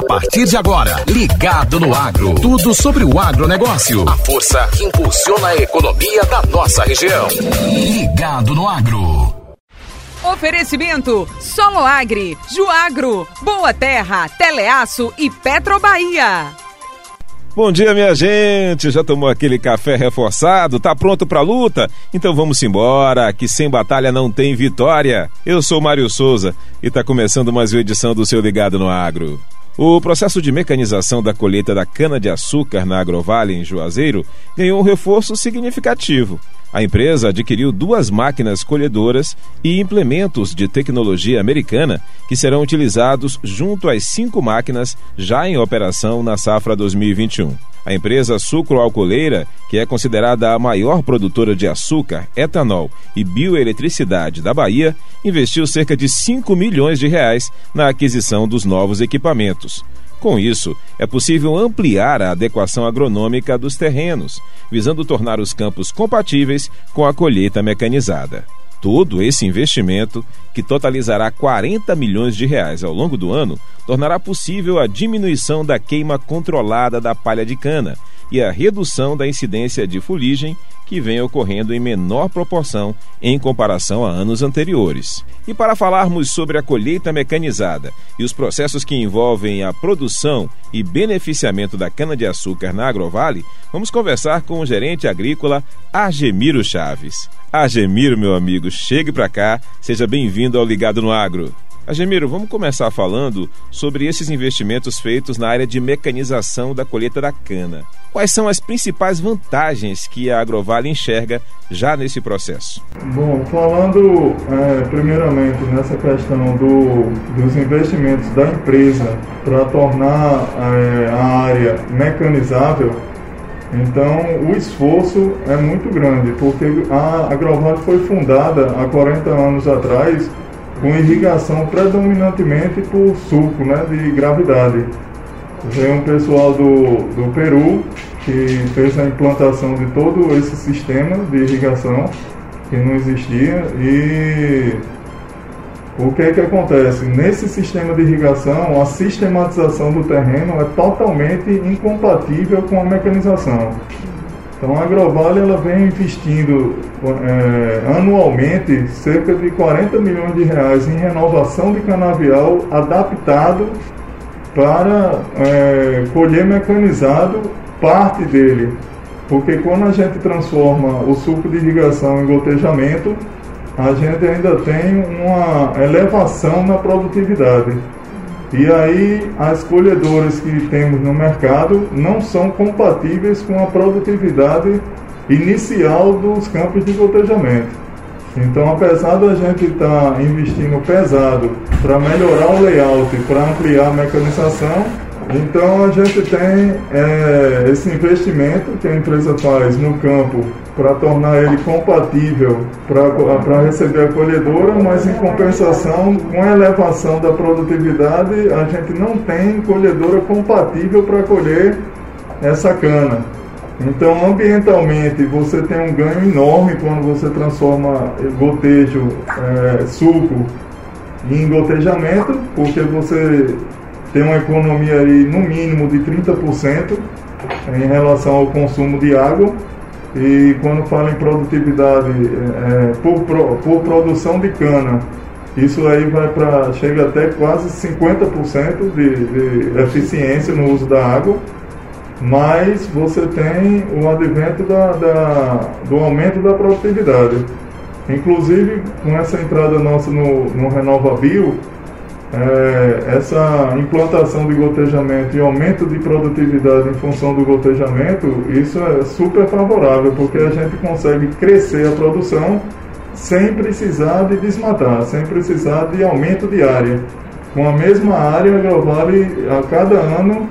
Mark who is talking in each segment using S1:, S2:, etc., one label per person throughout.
S1: A partir de agora, Ligado no Agro. Tudo sobre o agronegócio. A força que impulsiona a economia da nossa região. Ligado no Agro.
S2: Oferecimento Solo Agri, Juagro, Boa Terra, Teleaço e Petrobahia.
S3: Bom dia, minha gente. Já tomou aquele café reforçado? Tá pronto pra luta? Então vamos embora, que sem batalha não tem vitória. Eu sou Mário Souza e tá começando mais uma edição do seu Ligado no Agro. O processo de mecanização da colheita da cana-de-açúcar na Agrovale, em Juazeiro, ganhou um reforço significativo. A empresa adquiriu duas máquinas colhedoras e implementos de tecnologia americana que serão utilizados junto às cinco máquinas já em operação na safra 2021. A empresa Sucro-Alcooleira, que é considerada a maior produtora de açúcar, etanol e bioeletricidade da Bahia, investiu cerca de 5 milhões de reais na aquisição dos novos equipamentos. Com isso, é possível ampliar a adequação agronômica dos terrenos, visando tornar os campos compatíveis com a colheita mecanizada. Todo esse investimento, que totalizará 40 milhões de reais ao longo do ano, tornará possível a diminuição da queima controlada da palha de cana e a redução da incidência de fuligem que vem ocorrendo em menor proporção em comparação a anos anteriores. E para falarmos sobre a colheita mecanizada e os processos que envolvem a produção e beneficiamento da cana-de-açúcar na Agrovale, vamos conversar com o gerente agrícola Argemiro Chaves. Argemiro, meu amigo, chegue para cá, seja bem-vindo ao Ligado no Agro. Agemiro, vamos começar falando sobre esses investimentos feitos na área de mecanização da colheita da cana. Quais são as principais vantagens que a Agrovale enxerga já nesse processo?
S4: Bom, falando é, primeiramente nessa questão do, dos investimentos da empresa para tornar é, a área mecanizável, então o esforço é muito grande, porque a Agrovale foi fundada há 40 anos atrás com irrigação predominantemente por suco né, de gravidade. Veio um pessoal do, do Peru que fez a implantação de todo esse sistema de irrigação que não existia e o que é que acontece? Nesse sistema de irrigação, a sistematização do terreno é totalmente incompatível com a mecanização. Então a Agrovale ela vem investindo é, anualmente cerca de 40 milhões de reais em renovação de canavial adaptado para é, colher mecanizado parte dele. Porque quando a gente transforma o suco de irrigação em gotejamento, a gente ainda tem uma elevação na produtividade. E aí as colhedoras que temos no mercado não são compatíveis com a produtividade inicial dos campos de gotejamento. Então, apesar da gente estar tá investindo pesado para melhorar o layout, para ampliar a mecanização, então a gente tem é, esse investimento que a empresa faz no campo para tornar ele compatível para receber a colhedora, mas em compensação, com a elevação da produtividade, a gente não tem colhedora compatível para colher essa cana. Então, ambientalmente, você tem um ganho enorme quando você transforma gotejo, é, suco em gotejamento, porque você tem uma economia aí no mínimo de 30% em relação ao consumo de água. E quando fala em produtividade é, por, por produção de cana, isso aí vai para chega até quase 50% de, de eficiência no uso da água, mas você tem o advento da, da, do aumento da produtividade. Inclusive, com essa entrada nossa no, no Renova Bio, é, essa implantação de gotejamento e aumento de produtividade em função do gotejamento, isso é super favorável, porque a gente consegue crescer a produção sem precisar de desmatar, sem precisar de aumento de área. Com a mesma área, a Grovale a cada ano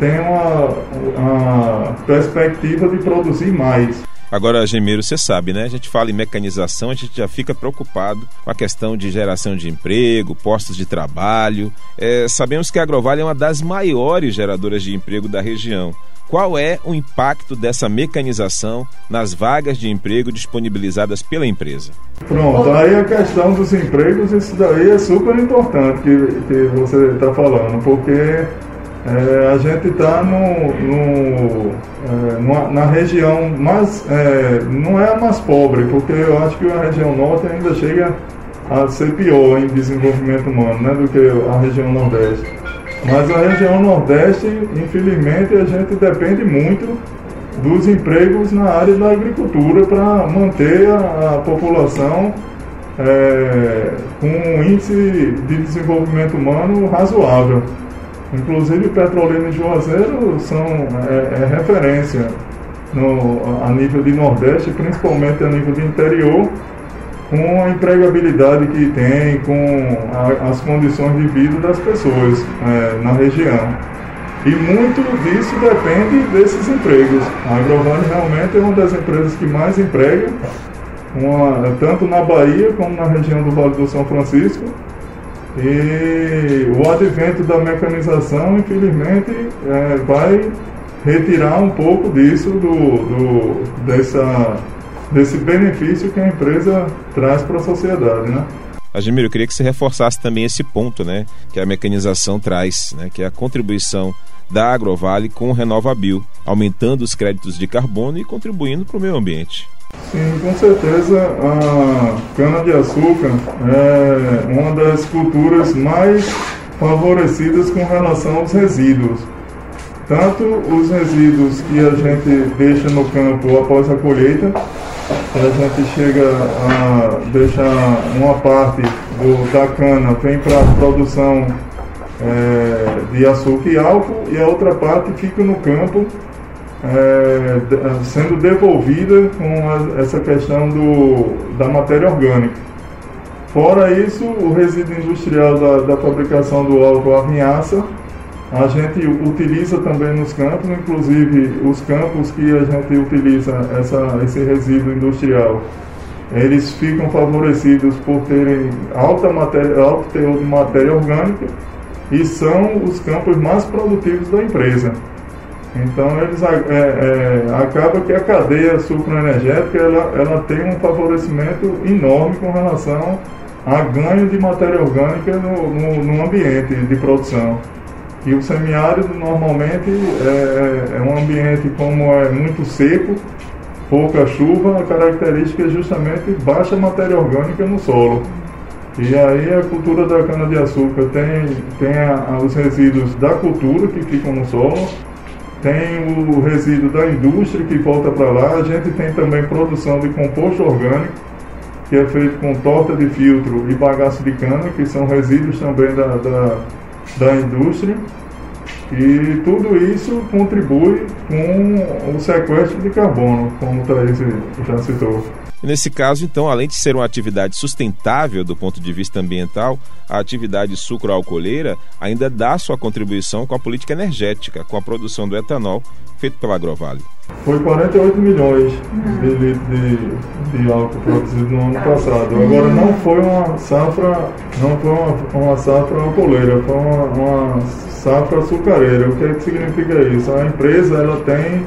S4: tem uma, uma perspectiva de produzir mais.
S3: Agora, Gemeiro, você sabe, né? A gente fala em mecanização, a gente já fica preocupado com a questão de geração de emprego, postos de trabalho. É, sabemos que a Agrovale é uma das maiores geradoras de emprego da região. Qual é o impacto dessa mecanização nas vagas de emprego disponibilizadas pela empresa?
S4: Pronto, aí a questão dos empregos, isso daí é super importante que, que você está falando, porque é, a gente está no, no, é, na região mais, é, não é a mais pobre, porque eu acho que a região norte ainda chega a ser pior em desenvolvimento humano né, do que a região nordeste. Mas a região nordeste, infelizmente, a gente depende muito dos empregos na área da agricultura para manter a, a população é, com um índice de desenvolvimento humano razoável. Inclusive, Petrolina e Juazeiro são é, é referência no, a nível de Nordeste, principalmente a nível de interior, com a empregabilidade que tem, com a, as condições de vida das pessoas é, na região. E muito disso depende desses empregos. A Agrovale realmente é uma das empresas que mais emprega, uma, tanto na Bahia como na região do Vale do São Francisco. E o advento da mecanização, infelizmente, é, vai retirar um pouco disso, do, do, dessa, desse benefício que a empresa traz para a sociedade. Né?
S3: Admiro, eu queria que você reforçasse também esse ponto né, que a mecanização traz, né, que é a contribuição da Agrovale com o Renovabil, aumentando os créditos de carbono e contribuindo para o meio ambiente.
S4: Sim, com certeza a cana-de-açúcar é uma das culturas mais favorecidas com relação aos resíduos. Tanto os resíduos que a gente deixa no campo após a colheita, a gente chega a deixar uma parte do, da cana vem para a produção é, de açúcar e álcool e a outra parte fica no campo é, sendo devolvida com essa questão do, da matéria orgânica. Fora isso, o resíduo industrial da, da fabricação do álcool a vinhaça, a gente utiliza também nos campos, inclusive os campos que a gente utiliza essa, esse resíduo industrial, eles ficam favorecidos por terem alta matéria, alto teor de matéria orgânica e são os campos mais produtivos da empresa. Então eles é, é, acaba que a cadeia sucroenergética ela, ela tem um favorecimento enorme com relação a ganho de matéria orgânica no, no, no ambiente de produção. E o semiárido normalmente é, é um ambiente como é muito seco, pouca chuva, a característica é justamente baixa matéria orgânica no solo. E aí a cultura da cana-de-açúcar tem, tem a, a, os resíduos da cultura que ficam no solo, tem o resíduo da indústria que volta para lá, a gente tem também produção de composto orgânico, que é feito com torta de filtro e bagaço de cana, que são resíduos também da, da, da indústria. E tudo isso contribui com o sequestro de carbono, como o Thaís já citou.
S3: Nesse caso, então, além de ser uma atividade sustentável do ponto de vista ambiental, a atividade sucroalcooleira ainda dá sua contribuição com a política energética, com a produção do etanol feito pela Agrovale.
S4: Foi 48 milhões de litros de, de álcool produzido no ano passado. Agora não foi uma safra, não foi uma, uma safra alcooleira, foi uma, uma safra açucareira. O que, é que significa isso? A empresa ela tem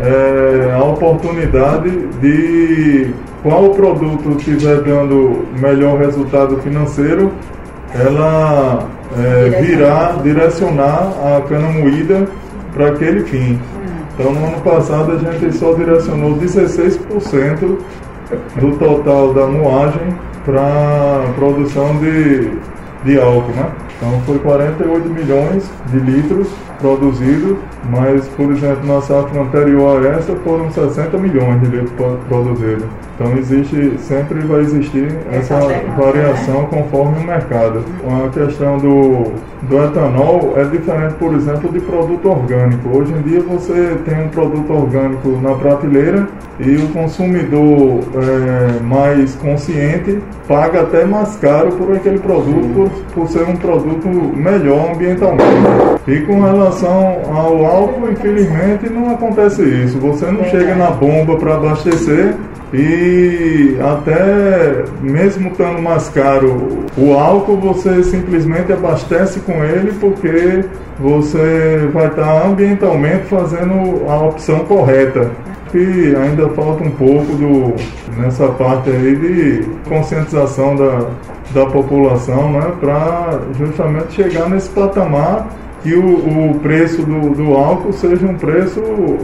S4: é, a oportunidade de qual produto estiver dando melhor resultado financeiro, ela é, virar, direcionar a cana moída para aquele fim. Então, no ano passado, a gente só direcionou 16% do total da moagem para produção de, de álcool, né? Então, foi 48 milhões de litros produzidos, mas, por exemplo, na safra anterior a essa foram 60 milhões de litros produzidos. Então existe, sempre vai existir essa variação conforme o mercado. A questão do, do etanol é diferente, por exemplo, de produto orgânico. Hoje em dia você tem um produto orgânico na prateleira e o consumidor é, mais consciente paga até mais caro por aquele produto por, por ser um produto melhor ambientalmente. E com relação ao álcool, infelizmente não acontece isso. Você não chega na bomba para abastecer e até mesmo estando mais caro o álcool, você simplesmente abastece com ele porque você vai estar ambientalmente fazendo a opção correta. E ainda falta um pouco do, nessa parte aí de conscientização da, da população, né, para justamente chegar nesse patamar que o, o preço do, do, álcool seja um preço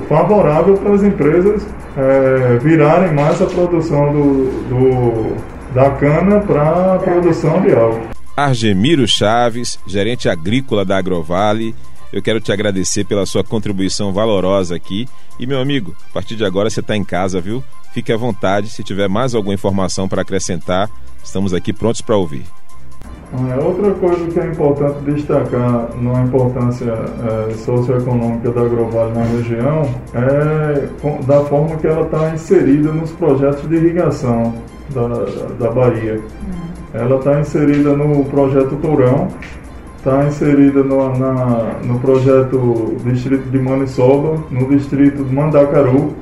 S4: favorável para as empresas é, virarem mais a produção do, do da cana para a produção de álcool.
S3: Argemiro Chaves, gerente agrícola da Agrovale, eu quero te agradecer pela sua contribuição valorosa aqui. E, meu amigo, a partir de agora você está em casa, viu? Fique à vontade. Se tiver mais alguma informação para acrescentar, estamos aqui prontos para ouvir.
S4: É, outra coisa que é importante destacar na importância é, socioeconômica da Agrovale na região é da forma que ela está inserida nos projetos de irrigação da, da Bahia. Hum. Ela está inserida no projeto Tourão, está inserida no, na, no projeto Distrito de Maniçoba, no distrito de Mandacaru,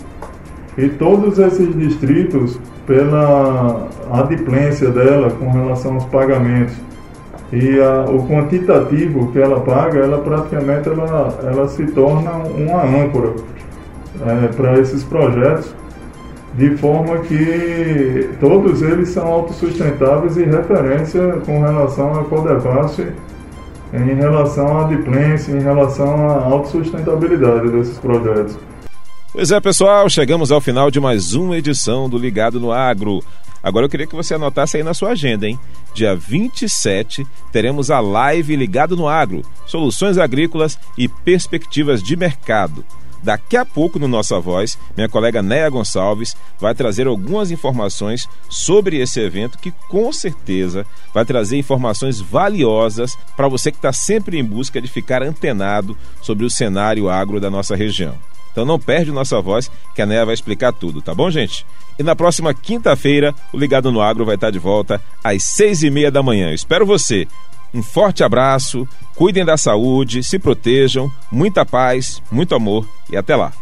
S4: e todos esses distritos, pela adimplência dela com relação aos pagamentos e a, o quantitativo que ela paga, ela praticamente ela, ela se torna uma âncora é, para esses projetos, de forma que todos eles são autossustentáveis e referência com relação à Codevasf em relação à adimplência, em relação à autossustentabilidade desses projetos.
S3: Pois é, pessoal, chegamos ao final de mais uma edição do Ligado no Agro. Agora eu queria que você anotasse aí na sua agenda, hein? Dia 27 teremos a live Ligado no Agro, soluções agrícolas e perspectivas de mercado. Daqui a pouco, no Nossa Voz, minha colega Néia Gonçalves vai trazer algumas informações sobre esse evento que, com certeza, vai trazer informações valiosas para você que está sempre em busca de ficar antenado sobre o cenário agro da nossa região. Então não perde Nossa Voz, que a Néia vai explicar tudo, tá bom, gente? E na próxima quinta-feira, o Ligado no Agro vai estar de volta às seis e meia da manhã. Eu espero você. Um forte abraço, cuidem da saúde, se protejam, muita paz, muito amor e até lá.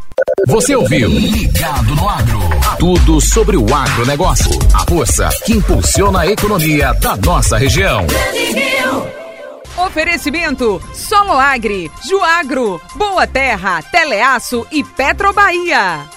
S1: Você ouviu Ligado no Agro. Tudo sobre o agronegócio. A força que impulsiona a economia da nossa região.
S2: Oferecimento Solo Agri, Juagro, Boa Terra, Teleaço e Petrobahia.